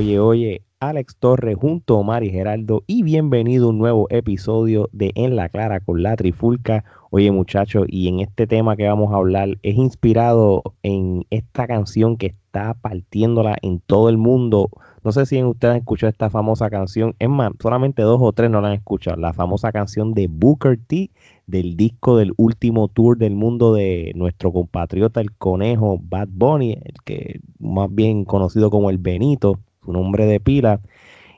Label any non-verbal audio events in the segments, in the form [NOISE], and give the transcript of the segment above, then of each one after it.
oye, oye, Alex Torres junto a Omar y Geraldo y bienvenido a un nuevo episodio de En la Clara con la Trifulca. Oye muchachos, y en este tema que vamos a hablar es inspirado en esta canción que está partiéndola en todo el mundo. No sé si ustedes han escuchado esta famosa canción, es más, solamente dos o tres no la han escuchado, la famosa canción de Booker T del disco del último tour del mundo de nuestro compatriota el conejo Bad Bunny, el que más bien conocido como el Benito, su nombre de pila.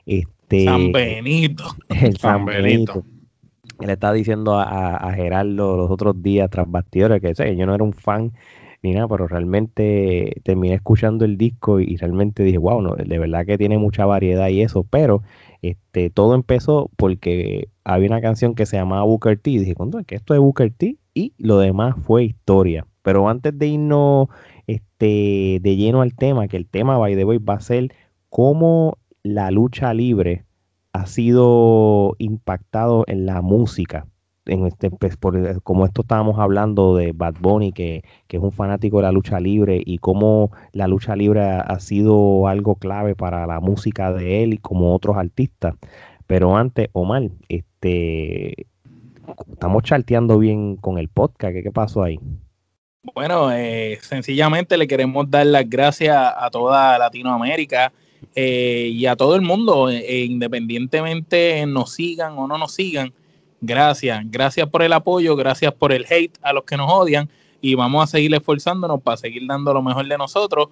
Este, San Benito. [LAUGHS] El San, Benito. Le estaba diciendo a, Gerardo los otros días tras bastidores que sé, yo no era un fan ni nada, pero realmente terminé escuchando el disco y, realmente dije, wow, no, de verdad que tiene mucha variedad y eso, pero este, todo empezó porque había una canción que se llamaba Booker T. Y dije, ¿cuándo es que esto es Booker T? Y lo demás fue historia. Pero antes de irnos este, de lleno al tema, que el tema, by the way, va a ser cómo la lucha libre ha sido impactado en la música. En este, pues, por, como esto estábamos hablando de Bad Bunny, que, que, es un fanático de la lucha libre, y cómo la lucha libre ha, sido algo clave para la música de él y como otros artistas. Pero antes, Omar, este, estamos charteando bien con el podcast. ¿Qué, qué pasó ahí? Bueno, eh, sencillamente le queremos dar las gracias a toda Latinoamérica eh, y a todo el mundo, eh, e independientemente nos sigan o no nos sigan. Gracias, gracias por el apoyo, gracias por el hate a los que nos odian y vamos a seguir esforzándonos para seguir dando lo mejor de nosotros.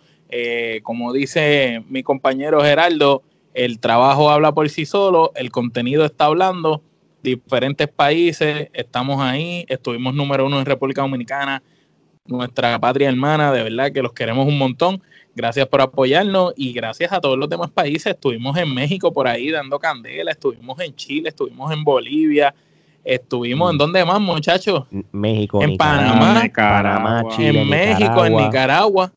como dice mi compañero Geraldo, el trabajo habla por sí solo, el contenido está hablando, diferentes países, estamos ahí, estuvimos número uno en República Dominicana, nuestra patria hermana, de verdad que los queremos un montón. Gracias por apoyarnos y gracias a todos los demás países. Estuvimos en México por ahí dando candela, estuvimos en Chile, estuvimos en Bolivia, estuvimos en mm. dónde más, muchachos? México, en Panamá, Panamá, Chile, en México, en Nicaragua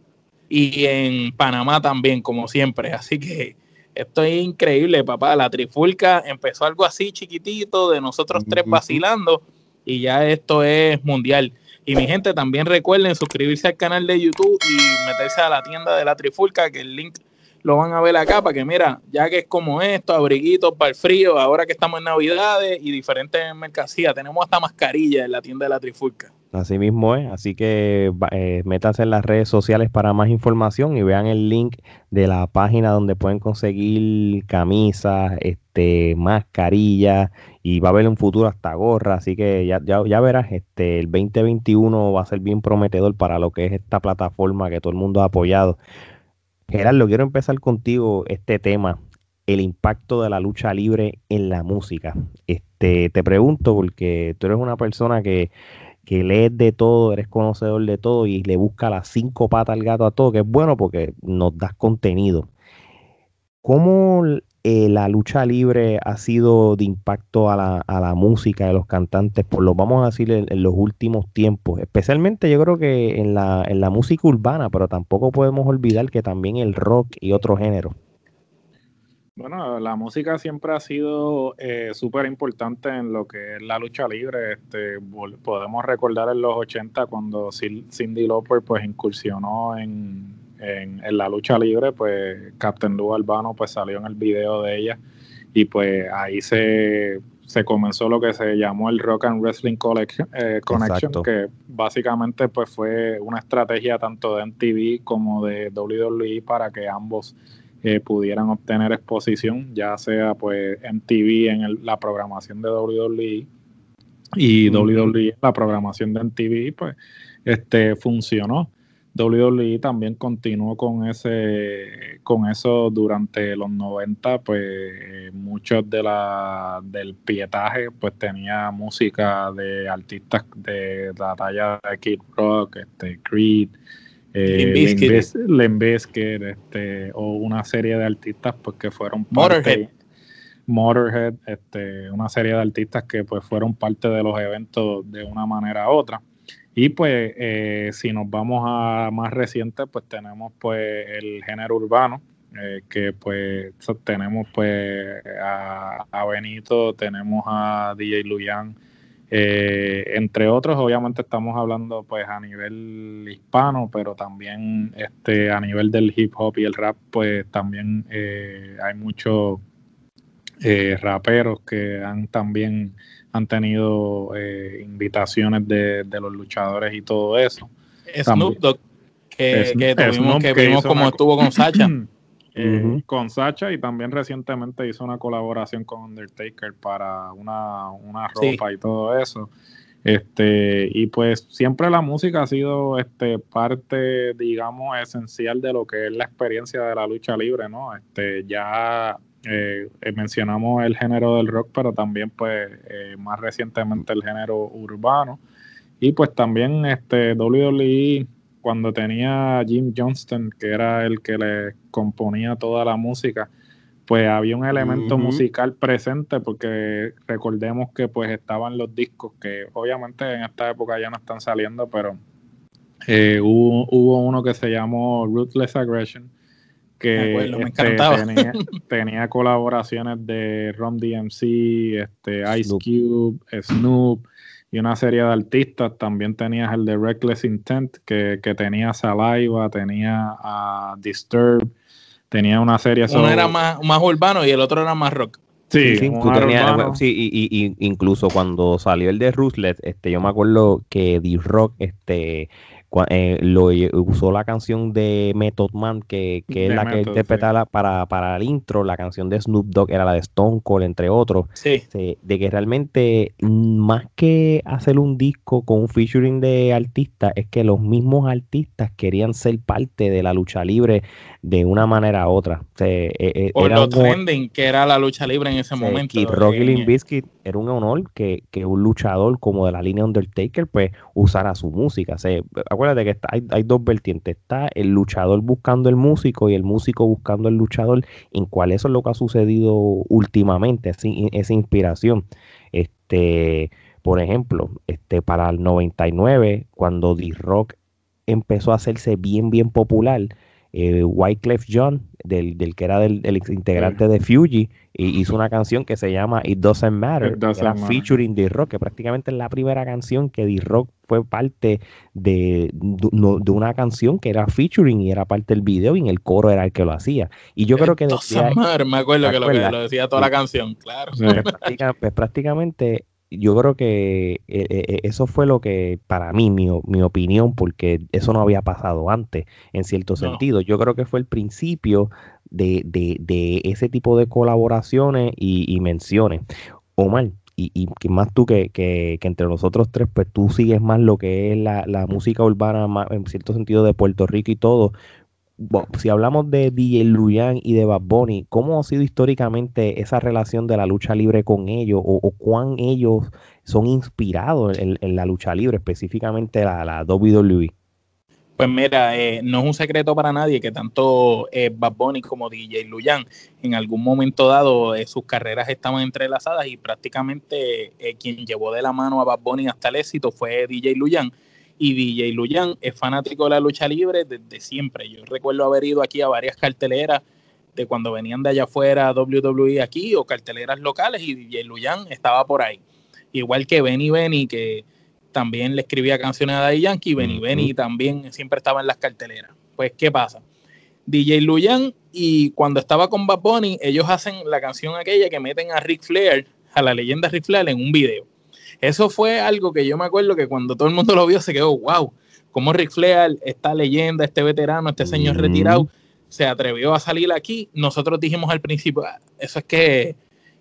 y en Panamá también, como siempre. Así que esto es increíble, papá. La trifulca empezó algo así chiquitito de nosotros tres vacilando y ya esto es mundial. Y mi gente, también recuerden suscribirse al canal de YouTube y meterse a la tienda de la Trifulca, que el link lo van a ver acá, para que mira, ya que es como esto, abriguitos para el frío, ahora que estamos en Navidades y diferentes mercancías, tenemos hasta mascarillas en la tienda de la Trifulca. Así mismo es, así que eh, métanse en las redes sociales para más información y vean el link de la página donde pueden conseguir camisas, este, mascarillas y va a haber un futuro hasta gorra, así que ya, ya, ya verás, este, el 2021 va a ser bien prometedor para lo que es esta plataforma que todo el mundo ha apoyado. Gerardo, quiero empezar contigo este tema, el impacto de la lucha libre en la música. Este, te pregunto porque tú eres una persona que que lees de todo, eres conocedor de todo y le busca las cinco patas al gato a todo, que es bueno porque nos das contenido. ¿Cómo eh, la lucha libre ha sido de impacto a la, a la música de los cantantes, por lo vamos a decir, en, los últimos tiempos? Especialmente yo creo que en la, en la música urbana, pero tampoco podemos olvidar que también el rock y otro género. Bueno, la música siempre ha sido eh, súper importante en lo que es la lucha libre. Este, podemos recordar en los 80 cuando Cindy Lauper pues incursionó en, la lucha libre, pues Captain Lou Albano pues salió en el video de ella y pues ahí se, comenzó lo que se llamó el Rock and Wrestling eh, Connection, que básicamente pues fue una estrategia tanto de MTV como de WWE para que ambos pudieran obtener exposición, ya sea pues en TV, en la programación de WWE y WWE, la programación de MTV, pues este funcionó. WWE también continuó con ese con eso durante los 90, pues muchos de la del pietaje pues tenía música de artistas de la talla de Kid Rock, este Creed, eh, este, o una serie de artistas pues, que fueron parte, Motorhead, este, una serie de artistas que pues fueron parte de los eventos de una manera u otra. Y pues eh, si nos vamos a más reciente, pues tenemos pues el género urbano, eh, que pues tenemos pues a, Benito, tenemos a DJ Luyan, Eh, entre otros, obviamente estamos hablando pues a nivel hispano, pero también este, a nivel del hip hop y el rap, pues también eh, hay muchos raperos que han también han tenido invitaciones de, los luchadores y todo eso. Snoop Dogg, que, tuvimos, que vimos como estuvo con [COUGHS] Sacha. con Sacha y también recientemente hizo una colaboración con Undertaker para una, ropa y todo eso. Este, y pues siempre la música ha sido este, parte, digamos, esencial de lo que es la experiencia de la lucha libre, ¿no? Este, ya eh, mencionamos el género del rock, pero también, pues, eh, más recientemente el género urbano. Y pues también este, WWE cuando tenía Jim Johnston, que era el que le componía toda la música, pues había un elemento musical presente porque recordemos que pues estaban los discos que obviamente en esta época ya no están saliendo, pero eh, hubo, uno que se llamó Ruthless Aggression que este, tenía, [LAUGHS] tenía, colaboraciones de Ron DMC, este, Ice Cube, Snoop, y una serie de artistas. También tenías el de Reckless Intent, que, tenía Saliva, tenía a Disturb, tenía una serie Uno era más, más urbano y el otro era más rock. Sí, sí, y, incluso cuando salió el de Ruthless, este, yo me acuerdo que D-Rock, este, eh, lo usó la canción de Method Man, que, es la que interpretaba para, para el intro, la canción de Snoop Dogg era la de Stone Cold, entre otros. Sí. de que realmente, mm, más que hacer un disco con un featuring de artistas, es que los mismos artistas querían ser parte de la lucha libre de una manera u otra. E, e, Por lo trending que era la lucha libre en ese momento. Y Rocky Limbiskit era un honor que, un luchador como de la línea Undertaker pues usara su música. acuérdate que hay, dos vertientes. Está el luchador buscando el músico y el músico buscando el luchador, en cual eso es lo que ha sucedido últimamente, esa inspiración. Este, por ejemplo, este, para el 99, cuando D-Rock empezó a hacerse bien, bien popular, eh, Wyclef John, del, del, que era del, integrante de Fuji, hizo una canción que se llama It Doesn't Matter, era featuring D-Rock, que prácticamente es la primera canción que D-Rock fue parte de, de, una canción que era featuring y era parte del video y en el coro era el que lo hacía. Y yo creo que... Doesn't matter, me acuerdo que lo, decía toda la canción, claro. Pues, prácticamente yo creo que eh, eh, eh, eso fue lo que, para mí, mi, mi, opinión, porque eso no había pasado antes, en cierto sentido. Yo creo que fue el principio de, de, de ese tipo de colaboraciones y, menciones. Omar, y, y más tú que, que, que, entre nosotros tres, pues tú sigues más lo que es la, la música urbana, más, en cierto sentido de Puerto Rico y todo, si hablamos de DJ Luyan y de Bad Bunny, ¿cómo ha sido históricamente esa relación de la lucha libre con ellos o, cuán ellos son inspirados en, la lucha libre, específicamente la, la WWE? Pues mira, eh, no es un secreto para nadie que tanto eh, Bad Bunny como DJ Luyan en algún momento dado eh, sus carreras estaban entrelazadas y prácticamente quien llevó de la mano a Bad Bunny hasta el éxito fue DJ Luyan y DJ Luyan es fanático de la lucha libre desde siempre. Yo recuerdo haber ido aquí a varias carteleras de cuando venían de allá afuera WWE aquí o carteleras locales y DJ Luyan estaba por ahí. Igual que Benny Benny, que también le escribía canciones a Daddy Yankee, Benny Benny también siempre estaba en las carteleras. Pues, ¿qué pasa? DJ Luyan y cuando estaba con Bad Bunny, ellos hacen la canción aquella que meten a Ric Flair, a la leyenda Ric Flair en un video. Eso fue algo que yo me acuerdo que cuando todo el mundo lo vio se quedó, wow, como Ric Flair, esta leyenda, este veterano, este señor retirado, se atrevió a salir aquí. Nosotros dijimos al principio, ah, eso es que,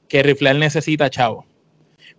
que Ric Flair necesita chavo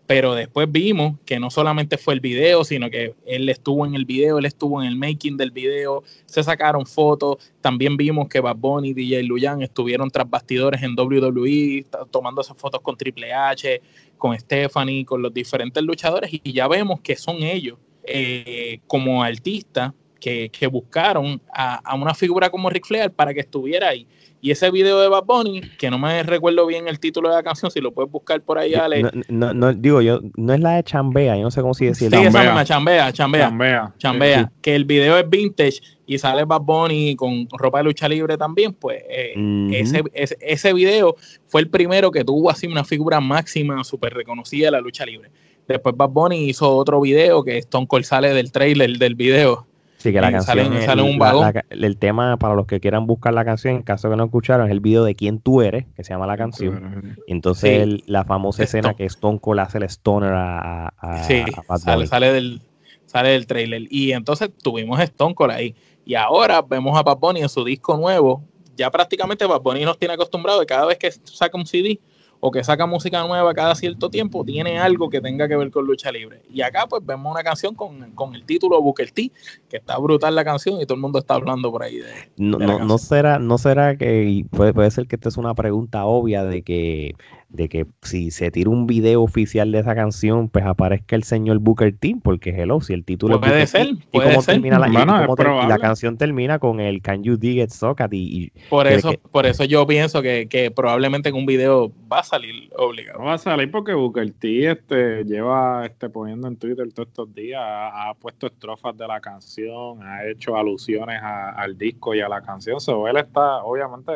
pero después vimos que no solamente fue el video, sino que él estuvo en el video, él estuvo en el making del video, se sacaron fotos, también vimos que Bad Bunny y DJ Luyan estuvieron tras bastidores en WWE, tomando esas fotos con Triple H, con Stephanie, con los diferentes luchadores, y ya vemos que son ellos eh, como artistas que, buscaron a, a, una figura como Ric Flair para que estuviera ahí. Y ese video de Bad Bunny, que no me recuerdo bien el título de la canción, si lo puedes buscar por ahí, Ale. No, no, digo yo, no es la de Chambea, yo no sé cómo decirlo. Sí, esa misma, Chambea, Chambea. Chambea. Que el video es vintage y sale Bad Bunny con ropa de lucha libre también, pues eh, ese, ese, video fue el primero que tuvo así una figura máxima, súper reconocida de la lucha libre. Después Bad Bunny hizo otro video que Stone Cold sale del trailer del video. Sí, que la canción sale, un vagón. el tema, para los que quieran buscar la canción, en caso que no escucharon, es el video de Quién tú eres, que se llama la canción. Y entonces la famosa escena que Stone Cold hace el stoner a, sí, sale, sale, del, sale del trailer. Y entonces tuvimos Stone Cold ahí. Y ahora vemos a Bad Bunny en su disco nuevo. Ya prácticamente Bad Bunny nos tiene acostumbrado y cada vez que saca un CD o que saca música nueva cada cierto tiempo, tiene algo que tenga que ver con lucha libre. Y acá pues vemos una canción con, con el título Booker T, que está brutal la canción y todo el mundo está hablando por ahí de... No, no, no, será, no será que, puede, puede ser que esta es una pregunta obvia de que de que si se tira un video oficial de esa canción, pues aparezca el señor Booker T, porque hello, si el título puede ser, puede y cómo ser. Termina la, y, la canción termina con el Can You Dig It Socket y, por eso, por eso yo pienso que, que, probablemente en un video va a salir obligado. va a salir porque Booker T este, lleva este, poniendo en Twitter todos estos días, ha, puesto estrofas de la canción, ha hecho alusiones al disco y a la canción. So, él está, obviamente,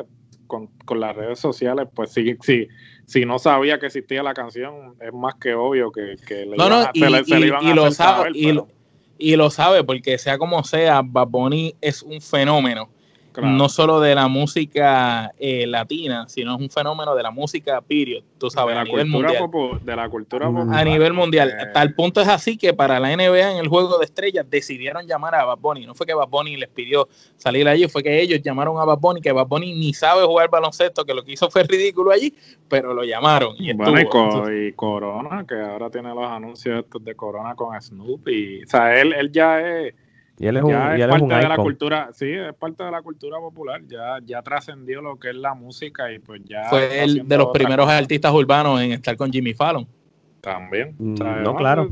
con, con las redes sociales, pues sí, sí si no sabía que existía la canción, es más que obvio que, que le, no, no, y, lo sabe, y, lo sabe, porque sea como sea, Bad Bunny es un fenómeno no solo de la música eh, latina, sino es un fenómeno de la música period, tú sabes, a nivel mundial. de la cultura A nivel mundial. Eh, Tal punto es así que para la NBA en el juego de estrellas decidieron llamar a Bad Bunny. No fue que Bad Bunny les pidió salir allí, fue que ellos llamaron a Bad Bunny, que Bad Bunny ni sabe jugar baloncesto, que lo que hizo fue ridículo allí, pero lo llamaron. Y, bueno, y, Corona, que ahora tiene los anuncios estos de Corona con Snoop. Y, o sea, él, él ya es y él es, un, parte de la cultura, sí, es parte de la cultura popular, ya, ya trascendió lo que es la música y pues ya... Fue el de los primeros artistas urbanos en estar con Jimmy Fallon. También. Mm, no, claro.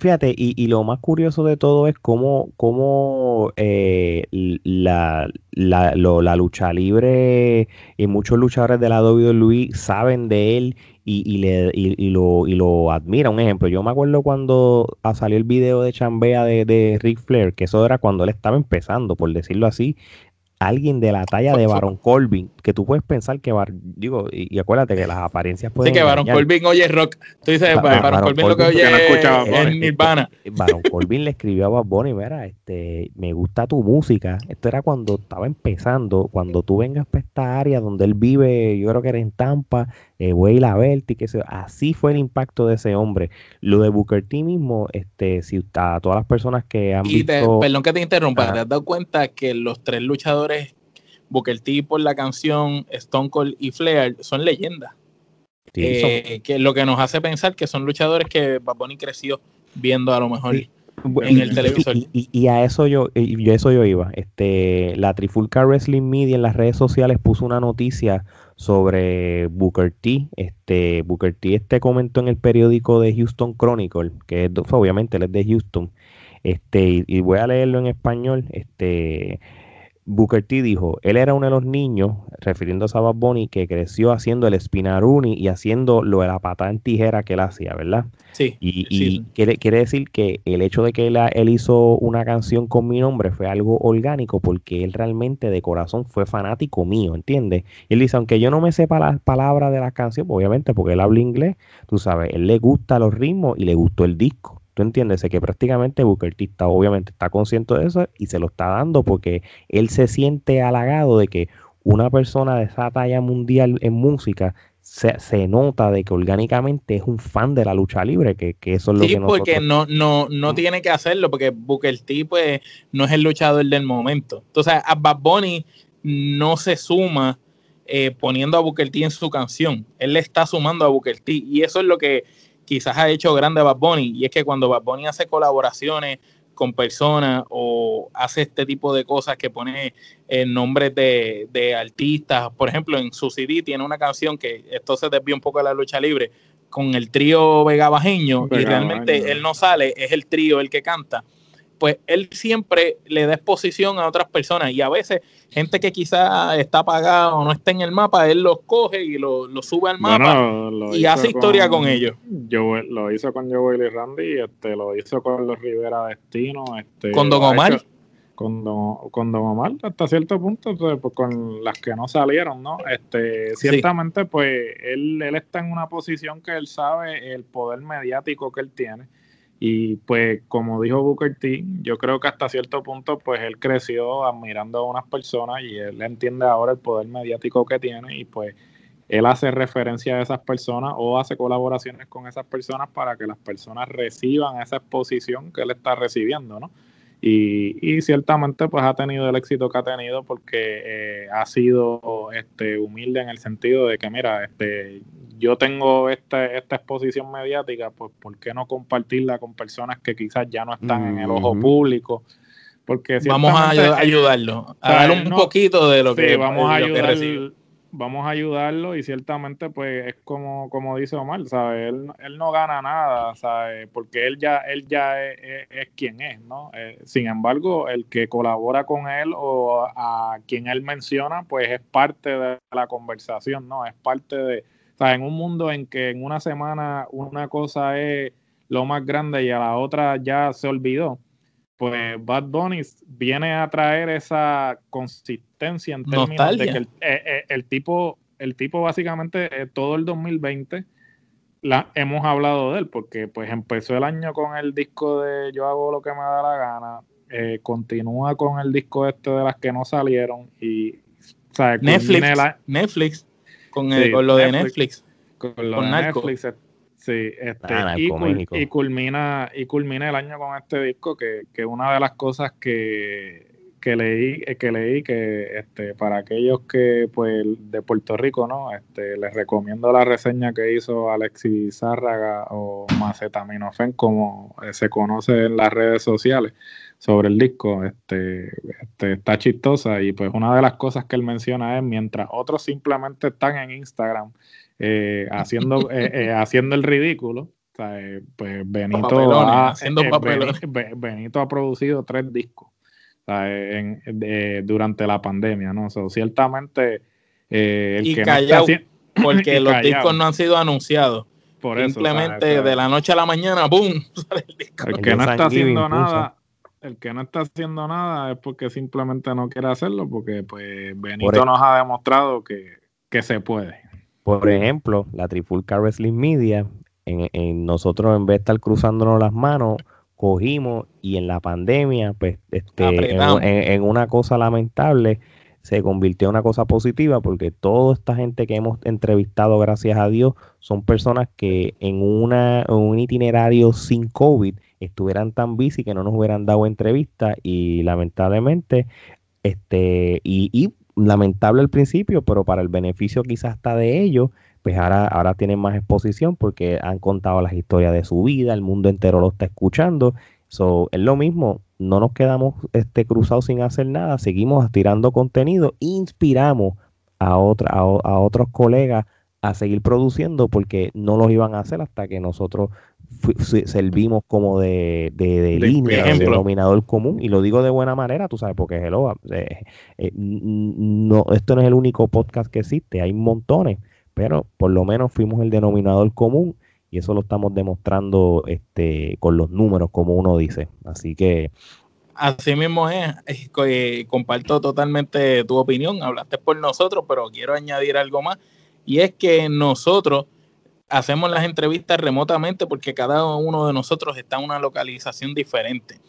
Fíjate, y, lo más curioso de todo es cómo, cómo eh, la, la, la, lucha libre y muchos luchadores de la WWE saben de él y, y, le, y, lo, y lo admira. Un ejemplo, yo me acuerdo cuando salió el video de Chambea de, de Ric Flair, que eso era cuando él estaba empezando, por decirlo así, alguien de la talla de Baron Corbin, que tú puedes pensar que, digo, y, acuérdate que las apariencias pueden. Sí, que Baron Corbin oye rock. Tú dices, Baron, Corbin, lo que oye es Nirvana. [LAUGHS] Baron Corbin le escribió a Bad Bunny, mira, este, me gusta tu música. Esto era cuando estaba empezando, cuando tú vengas para esta área donde él vive, yo creo que era en Tampa, eh, Way La y que se, así fue el impacto de ese hombre. Lo de Booker T mismo, este, si a todas las personas que han y visto... perdón que te interrumpa, ¿te has dado cuenta que los tres luchadores, Booker T por la canción, Stone Cold y Flair, son leyendas? Eh, que lo que nos hace pensar que son luchadores que Baboni creció viendo a lo mejor en el televisor. Y, a eso yo, y eso yo iba. Este, la Trifulca Wrestling Media en las redes sociales puso una noticia sobre Booker T. Este, Booker T este comentó en el periódico de Houston Chronicle, que es, obviamente él es de Houston, este, y, voy a leerlo en español, este, Booker T dijo, él era uno de los niños, refiriéndose a Bad Bunny, que creció haciendo el spinaruni y haciendo lo de la patada en tijera que él hacía, ¿verdad? Sí. Y, Quiere, quiere, decir que el hecho de que él, él, hizo una canción con mi nombre fue algo orgánico porque él realmente de corazón fue fanático mío, ¿entiendes? Y él dice, aunque yo no me sepa las palabras de la canción, obviamente porque él habla inglés, tú sabes, él le gusta los ritmos y le gustó el disco. ¿Tú entiendes? Que prácticamente Booker T está, obviamente está consciente de eso y se lo está dando porque él se siente halagado de que una persona de esa talla mundial en música se, se, nota de que orgánicamente es un fan de la lucha libre, que, que eso es lo que nosotros... porque no, no, no tiene que hacerlo, porque Booker T pues, no es el luchador del momento. Entonces, a Bad Bunny no se suma eh, poniendo a Booker T en su canción. Él le está sumando a Booker T. Y eso es lo que quizás ha hecho grande Bad Bunny, y es que cuando Bad Bunny hace colaboraciones con personas o hace este tipo de cosas que pone en nombres de, de, artistas, por ejemplo, en su CD tiene una canción que esto se desvía un poco de la lucha libre con el trío Vega Bajeño, y realmente él no sale, es el trío el que canta pues él siempre le da exposición a otras personas y a veces gente que quizá está apagada o no está en el mapa, él los coge y lo, sube al mapa y hace historia con ellos. Yo lo hizo con Joel y Randy, este, lo hizo con los Rivera Destino, este, con Don Omar. con Don, con Omar hasta cierto punto, pues, pues, con las que no salieron, ¿no? Este, ciertamente, pues él, él está en una posición que él sabe el poder mediático que él tiene. Y pues, como dijo Booker T, yo creo que hasta cierto punto, pues él creció admirando a unas personas y él entiende ahora el poder mediático que tiene y pues él hace referencia a esas personas o hace colaboraciones con esas personas para que las personas reciban esa exposición que él está recibiendo, ¿no? Y, ciertamente pues ha tenido el éxito que ha tenido porque eh, ha sido este, humilde en el sentido de que mira, este, yo tengo esta, esta exposición mediática, pues ¿por qué no compartirla con personas que quizás ya no están en el ojo público? Porque vamos a ayudarlo, a darle un poquito de lo que vamos a ayudar, vamos a ayudarlo y ciertamente pues es como, como dice Omar, ¿sabes? Él, él no gana nada, ¿sabes? Porque él ya, él ya es, quien es, ¿no? Eh, sin embargo, el que colabora con él o a quien él menciona, pues es parte de la conversación, ¿no? Es parte de, o en un mundo en que en una semana una cosa es lo más grande y a la otra ya se olvidó, pues Bad Bunny viene a traer esa consistencia en términos de que el, eh, eh, tipo, el tipo básicamente eh, todo el 2020 la, hemos hablado de él, porque pues empezó el año con el disco de Yo hago lo que me da la gana, continúa con el disco este de las que no salieron y Netflix, Netflix con, lo de Netflix. Con lo de Netflix Sí, este, y, culmina, y culmina el año con este disco, que, que una de las cosas que, que leí, eh, que leí que este, para aquellos que pues de Puerto Rico, ¿no? Este, les recomiendo la reseña que hizo Alexis Zárraga o Macetaminofen, como eh, se conoce en las redes sociales sobre el disco, este, este, está chistosa y pues una de las cosas que él menciona es mientras otros simplemente están en Instagram eh, haciendo, eh, eh, [LAUGHS] haciendo el ridículo. pues Benito ha, Benito, ha producido tres discos durante la pandemia, ¿no? ciertamente el que [LAUGHS] porque los discos no han sido anunciados. Por Simplemente de la noche a la mañana, ¡boom! [LAUGHS] el, que no está haciendo nada, el que no está haciendo nada es porque simplemente no quiere hacerlo, porque pues Benito nos ha demostrado que, que se puede. Por ejemplo, la Trifulca Wrestling Media, en, nosotros en vez de estar cruzándonos las manos, cogimos y en la pandemia, pues, este, en, una cosa lamentable, se convirtió en una cosa positiva porque toda esta gente que hemos entrevistado, gracias a Dios, son personas que en, una, un itinerario sin COVID estuvieran tan busy que no nos hubieran dado entrevista y lamentablemente, este, y, y lamentable al principio, pero para el beneficio quizás hasta de ellos, pues ahora, ahora tienen más exposición porque han contado las historias de su vida, el mundo entero lo está escuchando. So, es lo mismo, no nos quedamos este, cruzados sin hacer nada, seguimos tirando contenido, inspiramos a, otra, a otros colegas a seguir produciendo porque no los iban a hacer hasta que nosotros servimos como de, de, línea, de denominador común, y lo digo de buena manera, tú sabes, porque hello, eh, eh, no, esto no es el único podcast que existe, hay montones, pero por lo menos fuimos el denominador común y eso lo estamos demostrando este, con los números, como uno dice. Así que Así mismo es, eh, comparto totalmente tu opinión, hablaste por nosotros, pero quiero añadir algo más, y es que nosotros hacemos las entrevistas remotamente porque cada uno de nosotros está en una localización diferente.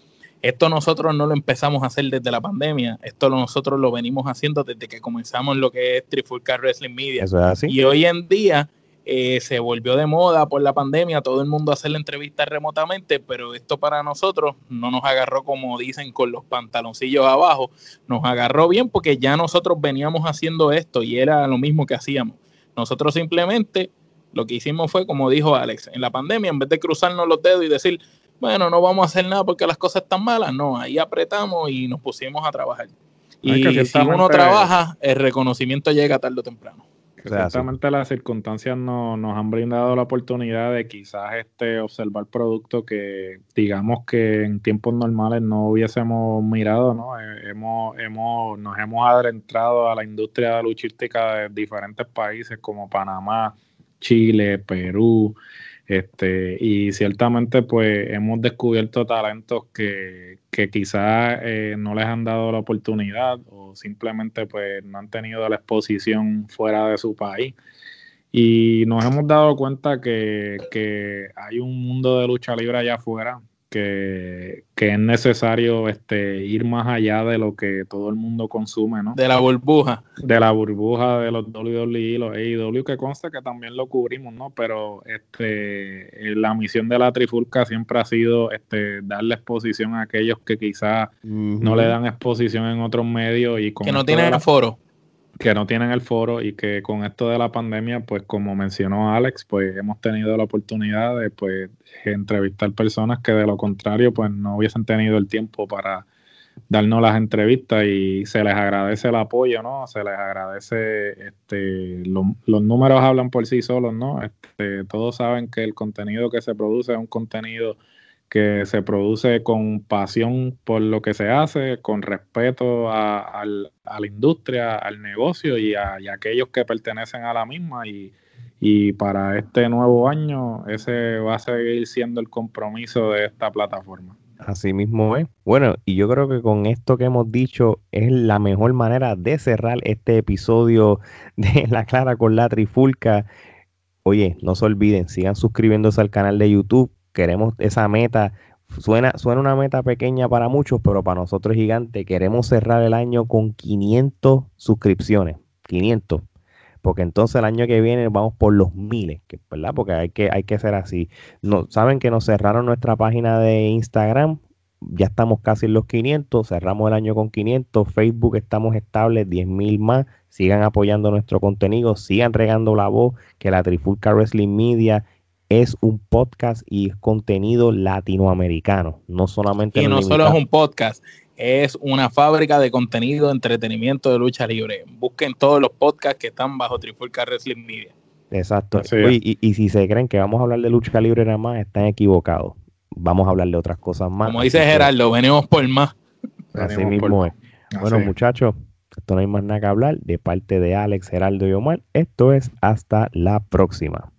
Esto nosotros no lo empezamos a hacer desde la pandemia, esto nosotros lo venimos haciendo desde que comenzamos lo que es Trifulca Wrestling Media. Y hoy en día eh, se volvió de moda por la pandemia, todo el mundo hace la entrevista remotamente, pero esto para nosotros no nos agarró como dicen con los pantaloncillos abajo, nos agarró bien porque ya nosotros veníamos haciendo esto y era lo mismo que hacíamos. Nosotros simplemente lo que hicimos fue, como dijo Alex, en la pandemia, en vez de cruzarnos los dedos y decir, bueno, no vamos a hacer nada porque las cosas están malas, no, ahí apretamos y nos pusimos a trabajar. Y si uno trabaja, el reconocimiento llega tarde o temprano. Exactamente las circunstancias nos han brindado la oportunidad de quizás este observar productos que digamos que en tiempos normales no hubiésemos mirado, ¿no? Eh, hemos, hemos, nos hemos adentrado a la industria luchística de diferentes países como Panamá, Chile, Perú, Este, y ciertamente pues hemos descubierto talentos que, que quizás eh, no les han dado la oportunidad o simplemente pues no han tenido la exposición fuera de su país. Y nos hemos dado cuenta que, que hay un mundo de lucha libre allá afuera que, es necesario este, ir más allá de lo que todo el mundo consume, ¿no? De la burbuja. De la burbuja de los WWE, los AEW, que consta que también lo cubrimos, ¿no? Pero este, la misión de la Trifulca siempre ha sido este, darle exposición a aquellos que quizás no le dan exposición en otros medios y con que no tienen el foro que no tienen el foro y que con esto de la pandemia, pues como mencionó Alex, pues hemos tenido la oportunidad de pues entrevistar personas que de lo contrario pues no hubiesen tenido el tiempo para darnos las entrevistas y se les agradece el apoyo, ¿no? Se les agradece, este, los números hablan por sí solos, ¿no? Este, todos saben que el contenido que se produce es un contenido que se produce con pasión por lo que se hace, con respeto a, la industria, al negocio y a, aquellos que pertenecen a la misma. Y, y, para este nuevo año ese va a seguir siendo el compromiso de esta plataforma. Así mismo es. Bueno, y yo creo que con esto que hemos dicho es la mejor manera de cerrar este episodio [LAUGHS] de La Clara con la Trifulca. Oye, no se olviden, sigan suscribiéndose al canal de YouTube queremos esa meta. Suena, suena una meta pequeña para muchos, pero para nosotros es gigante. Queremos cerrar el año con 500 suscripciones. 500 porque entonces el año que viene vamos por los miles, ¿verdad? Porque hay que, hay que ser así. No, Saben que nos cerraron nuestra página de Instagram, ya estamos casi en los 500, cerramos el año con 500, Facebook estamos estables, 10 mil más, sigan apoyando nuestro contenido, sigan regando la voz, que la Trifulca Wrestling Media es un podcast y contenido latinoamericano, no solamente... Y no solo es un podcast, es una fábrica de contenido de entretenimiento de lucha libre. Busquen todos los podcasts que están bajo Trifulca Wrestling Media. Exacto. y, si se creen que vamos a hablar de lucha libre nada más, están equivocados. Vamos a hablar de otras cosas más. Como dice Gerardo, venimos por más. Así mismo es. Bueno, muchachos, esto no hay más nada que hablar. De parte de Alex, Gerardo y Omar, esto es hasta la próxima.